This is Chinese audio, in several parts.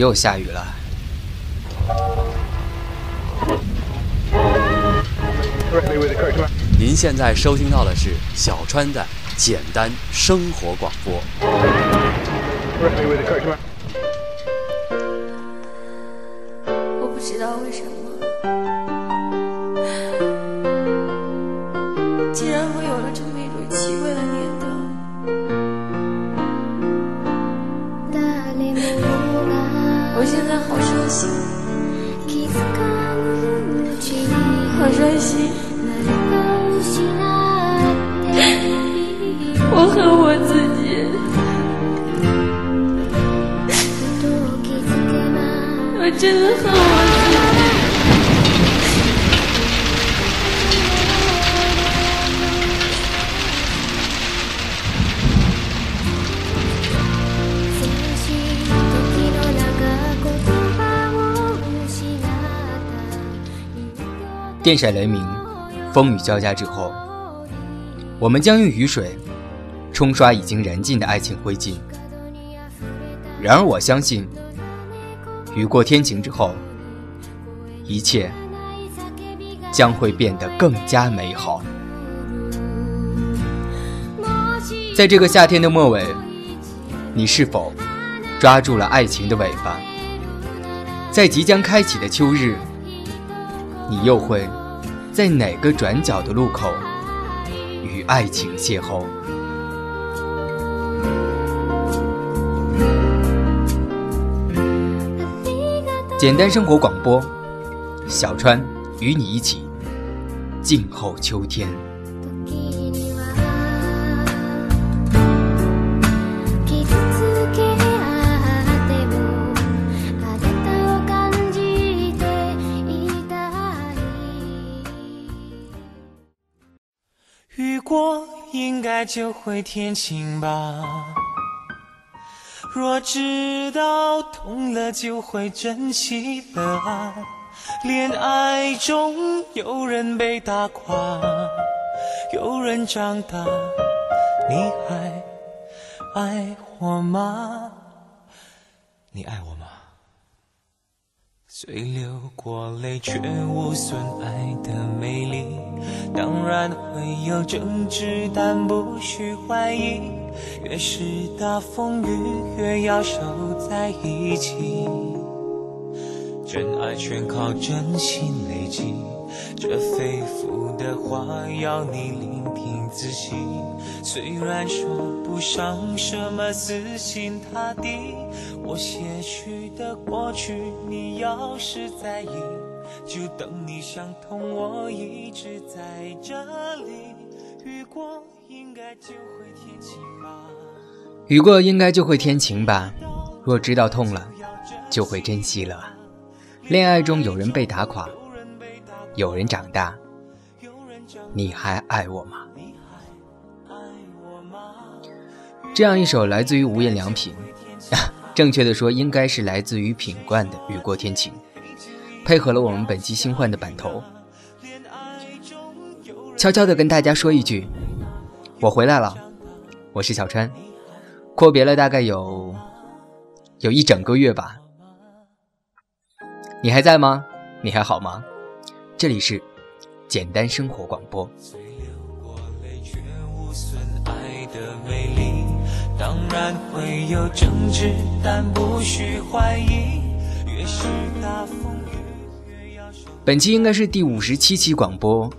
又下雨了。您现在收听到的是小川的简单生活广播。我现在好伤心，好伤心。我恨我自己，我真的恨我自己。电闪雷鸣，风雨交加之后，我们将用雨水冲刷已经燃尽的爱情灰烬。然而，我相信，雨过天晴之后，一切将会变得更加美好。在这个夏天的末尾，你是否抓住了爱情的尾巴？在即将开启的秋日。你又会在哪个转角的路口与爱情邂逅？简单生活广播，小川与你一起静候秋天。应该就会天晴吧。若知道痛了就会珍惜的爱，恋爱中有人被打垮，有人长大，你还爱我吗？你爱我吗？虽流过泪，却无损爱的美丽。当然会有争执，但不需怀疑。越是大风雨，越要守在一起。真爱全靠真心累积，这肺腑的话要你聆听仔细。虽然说不上什么死心塌地，我些许的过去，你要是在意，就等你想通，我一直在这里。雨过应该就会天晴吧。雨过应该就会天晴吧。若知道痛了，就会珍惜了。恋爱中有人被打垮，有人长大，你还爱我吗？这样一首来自于无印良品，正确的说应该是来自于品冠的《雨过天晴》，配合了我们本期新换的版头。悄悄的跟大家说一句，我回来了，我是小川，阔别了大概有有一整个月吧。你还在吗？你还好吗？这里是简单生活广播。当然会有争执，但不需怀疑。越是大风雨，越要守。本期应该是第五十七期广播，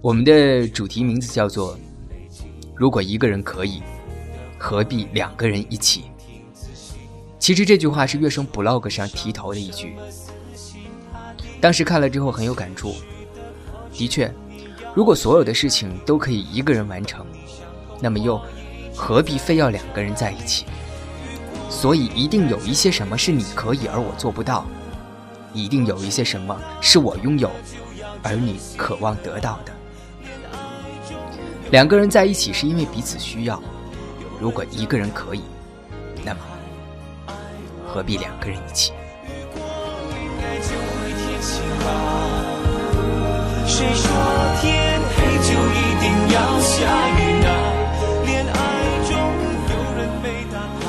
我们的主题名字叫做“如果一个人可以，何必两个人一起”。其实这句话是乐声 blog 上提头的一句，当时看了之后很有感触。的确，如果所有的事情都可以一个人完成，那么又何必非要两个人在一起？所以一定有一些什么是你可以而我做不到，一定有一些什么是我拥有而你渴望得到的。两个人在一起是因为彼此需要，如果一个人可以，那么何必两个人一起？谁说天黑就一定要下雨呢？恋爱中有人被打垮。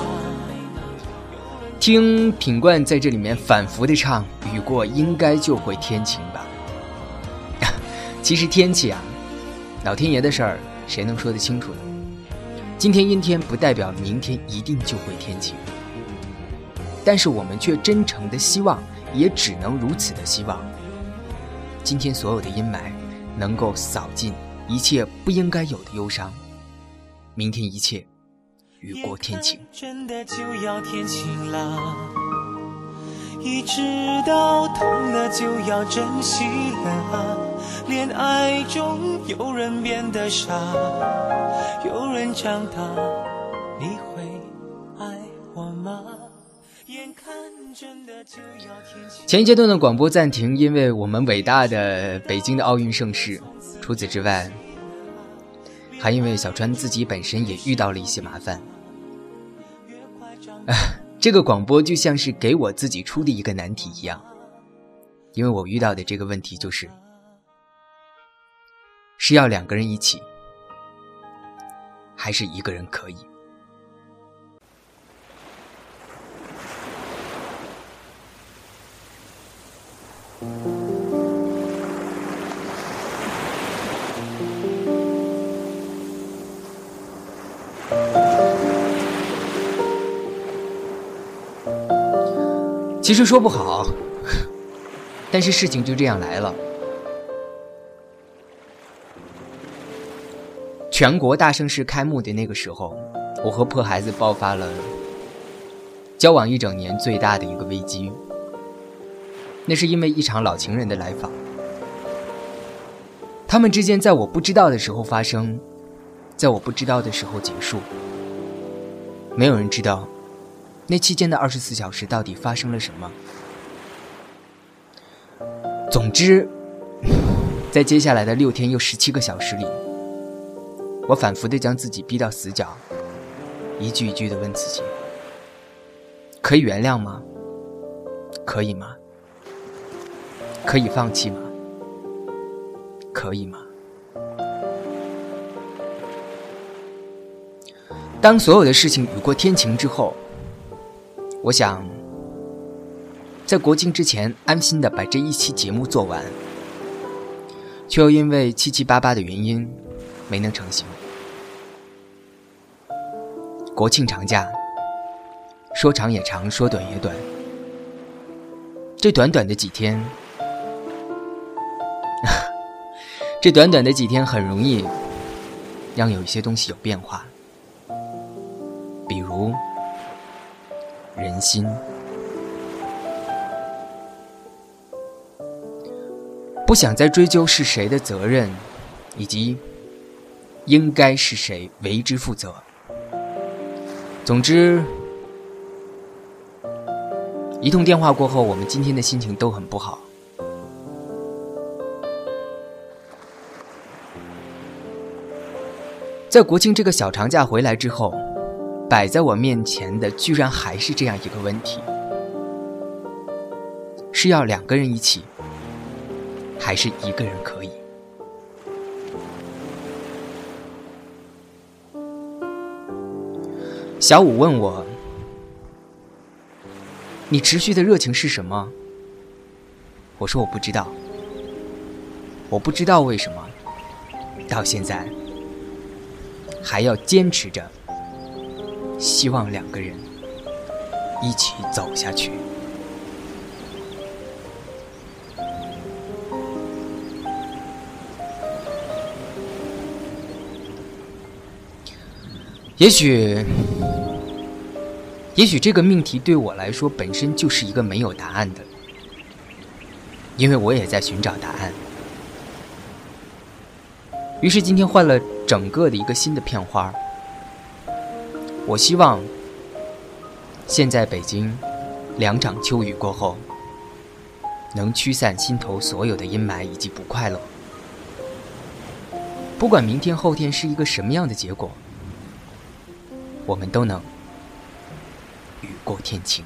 听品冠在这里面反复的唱“雨过应该就会天晴吧”。其实天气啊，老天爷的事儿，谁能说得清楚呢？今天阴天不代表明天一定就会天晴，但是我们却真诚的希望，也只能如此的希望。今天所有的阴霾能够扫尽一切不应该有的忧伤，明天一切雨过天晴。真的就要天晴了，一直到痛了就要珍惜了。恋爱中有人变得傻，有人长大，你会爱我吗？前一阶段的广播暂停，因为我们伟大的北京的奥运盛世。除此之外，还因为小川自己本身也遇到了一些麻烦。这个广播就像是给我自己出的一个难题一样，因为我遇到的这个问题就是，是要两个人一起，还是一个人可以？其实说不好，但是事情就这样来了。全国大盛世开幕的那个时候，我和破孩子爆发了交往一整年最大的一个危机。那是因为一场老情人的来访，他们之间在我不知道的时候发生，在我不知道的时候结束，没有人知道。那期间的二十四小时到底发生了什么？总之，在接下来的六天又十七个小时里，我反复的将自己逼到死角，一句一句的问自己：可以原谅吗？可以吗？可以放弃吗？可以吗？当所有的事情雨过天晴之后。我想在国庆之前安心的把这一期节目做完，却又因为七七八八的原因没能成行。国庆长假说长也长，说短也短，这短短的几天，这短短的几天很容易让有一些东西有变化，比如。人心，不想再追究是谁的责任，以及应该是谁为之负责。总之，一通电话过后，我们今天的心情都很不好。在国庆这个小长假回来之后。摆在我面前的，居然还是这样一个问题：是要两个人一起，还是一个人可以？小五问我：“你持续的热情是什么？”我说：“我不知道，我不知道为什么，到现在还要坚持着。”希望两个人一起走下去。也许，也许这个命题对我来说本身就是一个没有答案的，因为我也在寻找答案。于是今天换了整个的一个新的片花。我希望，现在北京两场秋雨过后，能驱散心头所有的阴霾以及不快乐。不管明天后天是一个什么样的结果，我们都能雨过天晴。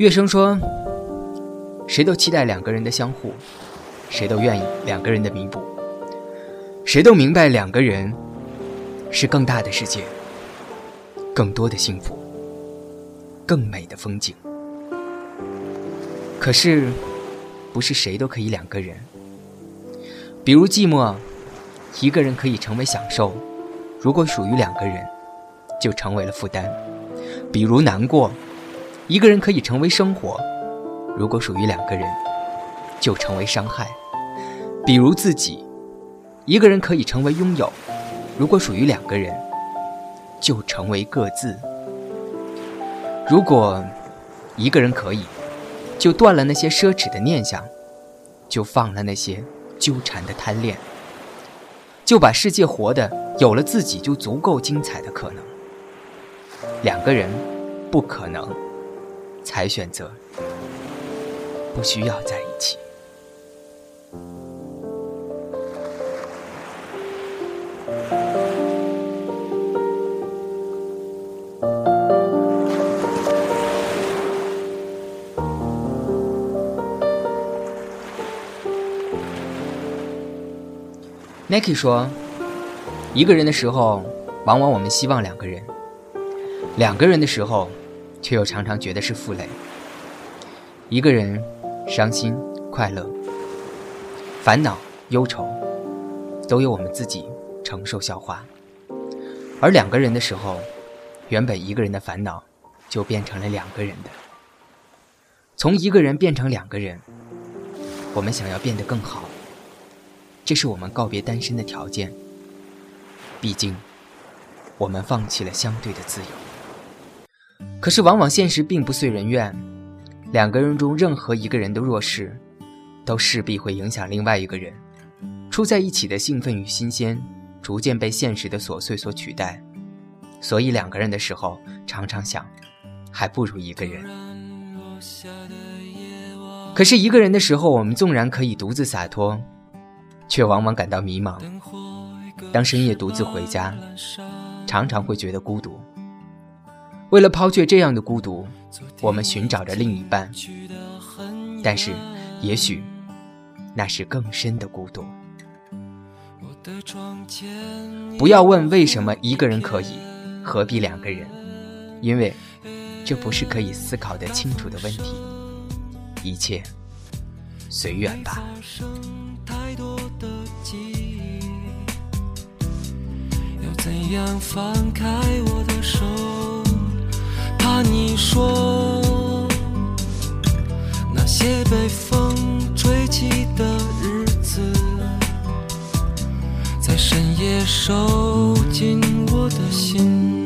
乐生说：“谁都期待两个人的相互，谁都愿意两个人的弥补，谁都明白两个人是更大的世界，更多的幸福，更美的风景。可是，不是谁都可以两个人。比如寂寞，一个人可以成为享受；如果属于两个人，就成为了负担。比如难过。”一个人可以成为生活，如果属于两个人，就成为伤害。比如自己，一个人可以成为拥有，如果属于两个人，就成为各自。如果一个人可以，就断了那些奢侈的念想，就放了那些纠缠的贪恋，就把世界活得有了自己就足够精彩的可能。两个人不可能。才选择不需要在一起。Nike 说：“一个人的时候，往往我们希望两个人；两个人的时候。”却又常常觉得是负累。一个人伤心、快乐、烦恼、忧愁，都由我们自己承受消化；而两个人的时候，原本一个人的烦恼，就变成了两个人的。从一个人变成两个人，我们想要变得更好，这是我们告别单身的条件。毕竟，我们放弃了相对的自由。可是，往往现实并不遂人愿。两个人中任何一个人的弱势，都势必会影响另外一个人。处在一起的兴奋与新鲜，逐渐被现实的琐碎所取代。所以，两个人的时候，常常想，还不如一个人。可是，一个人的时候，我们纵然可以独自洒脱，却往往感到迷茫。当深夜独自回家，常常会觉得孤独。为了抛却这样的孤独，我们寻找着另一半，但是，也许，那是更深的孤独。不要问为什么一个人可以，何必两个人？因为，这不是可以思考的清楚的问题。一切，随缘吧。怎样放开我的手？怕你说那些被风吹起的日子，在深夜收进我的心。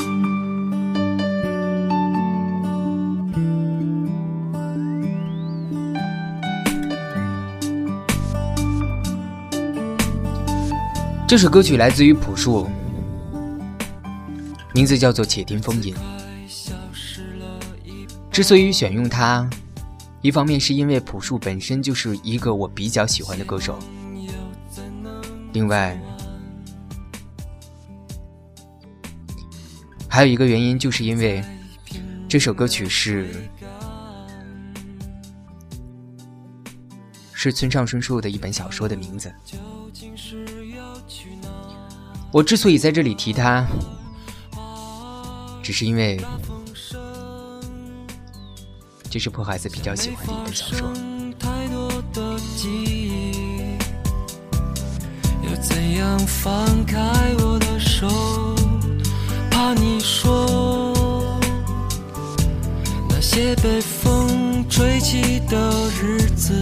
这首歌曲来自于朴树，名字叫做《且听风吟》。之所以选用它，一方面是因为朴树本身就是一个我比较喜欢的歌手，另外还有一个原因，就是因为这首歌曲是是村上春树的一本小说的名字。我之所以在这里提它，只是因为。这是破孩子比较喜欢的一本小说。要怎样放开我的手？怕你说那些被风吹起的日子，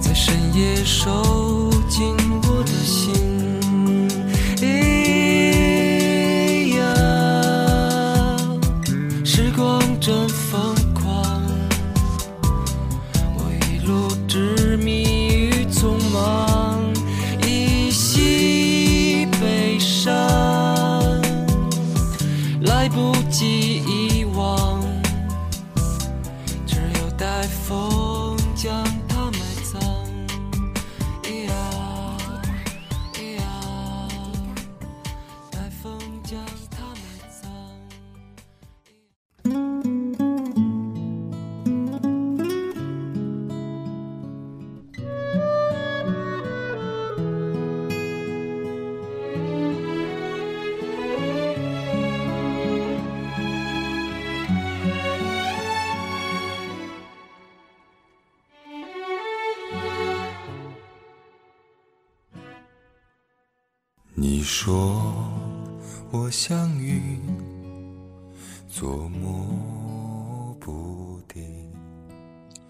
在深夜收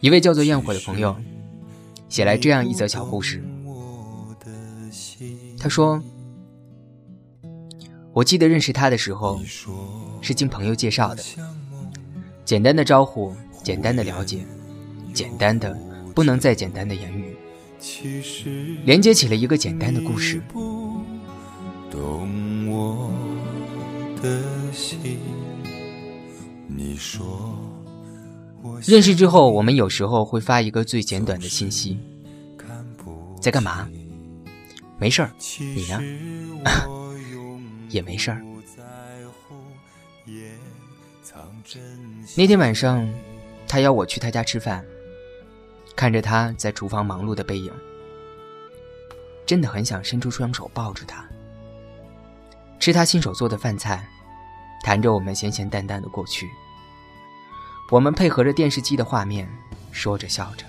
一位叫做焰火的朋友写来这样一则小故事。他说：“我记得认识他的时候是经朋友介绍的，简单的招呼，简单的了解，简单的不能再简单的言语，连接起了一个简单的故事。的心，你说认识之后，我们有时候会发一个最简短的信息：在干嘛？没事儿，你呢？也没事儿。那天晚上，他邀我去他家吃饭，看着他在厨房忙碌的背影，真的很想伸出双手抱住他，吃他亲手做的饭菜，谈着我们咸咸淡淡的过去。我们配合着电视机的画面，说着笑着。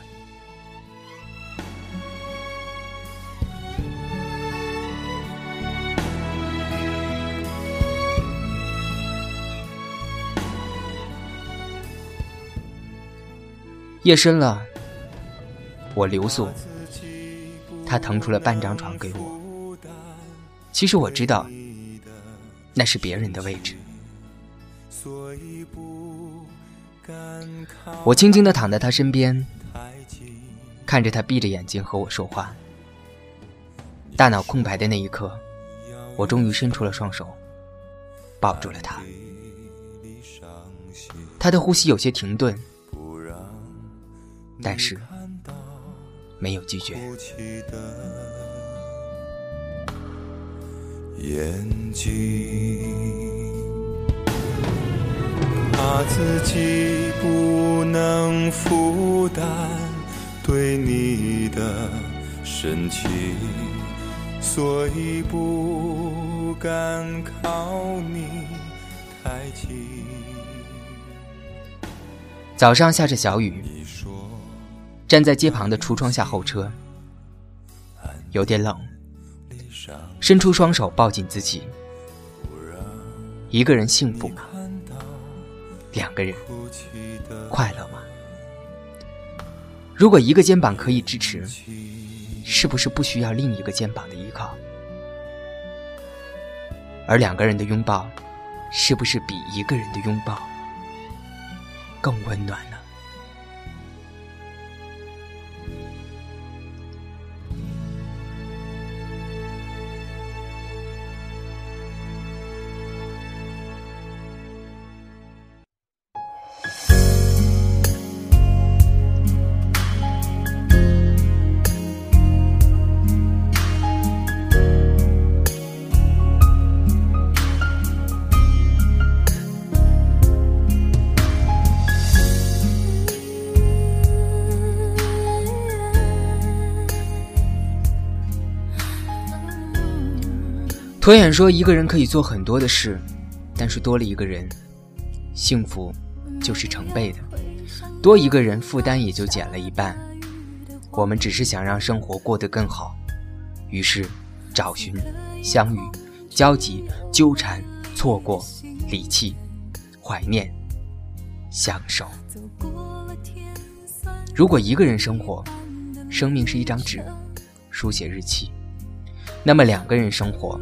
夜深了，我留宿，他腾出了半张床给我。其实我知道，那是别人的位置。所以不我轻轻地躺在他身边，看着他闭着眼睛和我说话。大脑空白的那一刻，我终于伸出了双手，抱住了他。他的呼吸有些停顿。但是没有拒绝。眼睛，怕自己不能负担对你的深情，所以不敢靠你太近。早上下着小雨。站在街旁的橱窗下候车，有点冷，伸出双手抱紧自己。一个人幸福吗？两个人快乐吗？如果一个肩膀可以支持，是不是不需要另一个肩膀的依靠？而两个人的拥抱，是不是比一个人的拥抱更温暖呢？左眼说：“一个人可以做很多的事，但是多了一个人，幸福就是成倍的。多一个人，负担也就减了一半。我们只是想让生活过得更好，于是找寻、相遇、交集、纠缠、错过、离弃、怀念、相守。如果一个人生活，生命是一张纸，书写日期，那么两个人生活。”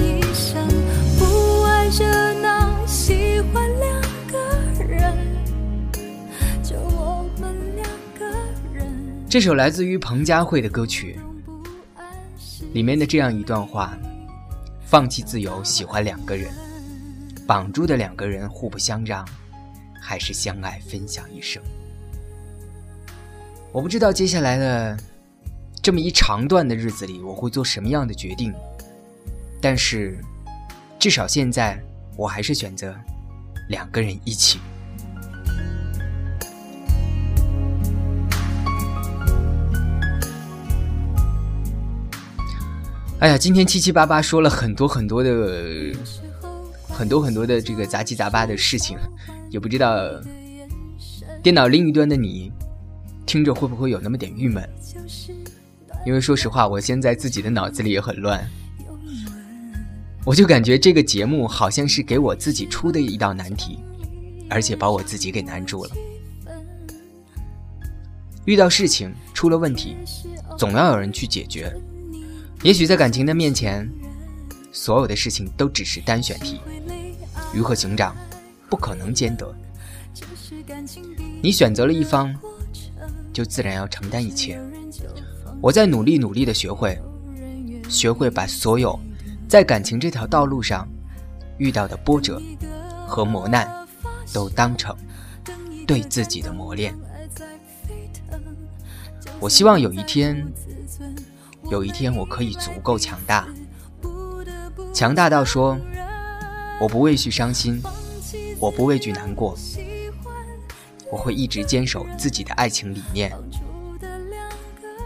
这首来自于彭佳慧的歌曲，里面的这样一段话：放弃自由，喜欢两个人，绑住的两个人互不相让，还是相爱分享一生。我不知道接下来的这么一长段的日子里，我会做什么样的决定，但是至少现在，我还是选择两个人一起。哎呀，今天七七八八说了很多很多的，很多很多的这个杂七杂八的事情，也不知道电脑另一端的你听着会不会有那么点郁闷？因为说实话，我现在自己的脑子里也很乱，我就感觉这个节目好像是给我自己出的一道难题，而且把我自己给难住了。遇到事情出了问题，总要有人去解决。也许在感情的面前，所有的事情都只是单选题，鱼和熊掌不可能兼得。你选择了一方，就自然要承担一切。我在努力努力的学会，学会把所有在感情这条道路上遇到的波折和磨难，都当成对自己的磨练。我希望有一天。有一天，我可以足够强大，强大到说，我不畏惧伤心，我不畏惧难过，我会一直坚守自己的爱情理念，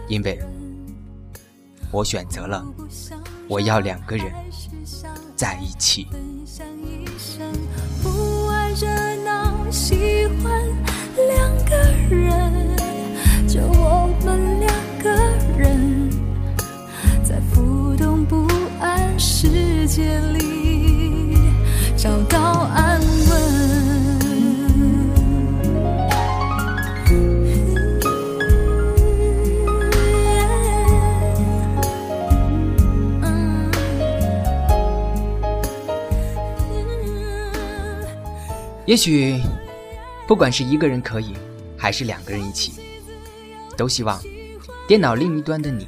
因为，我选择了，我要两个人在一起。不爱热也许，不管是一个人可以，还是两个人一起，都希望电脑另一端的你。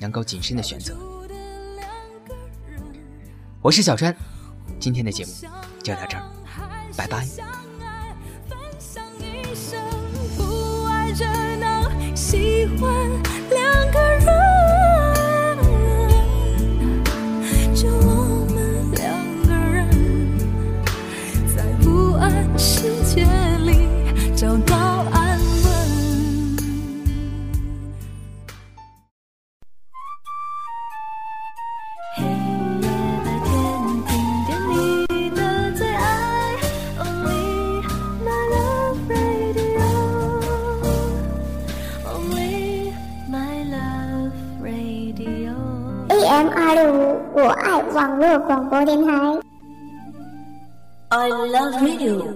能够谨慎的选择。我是小川，今天的节目就到这儿，拜拜。M 我爱网络广播电台。I love radio.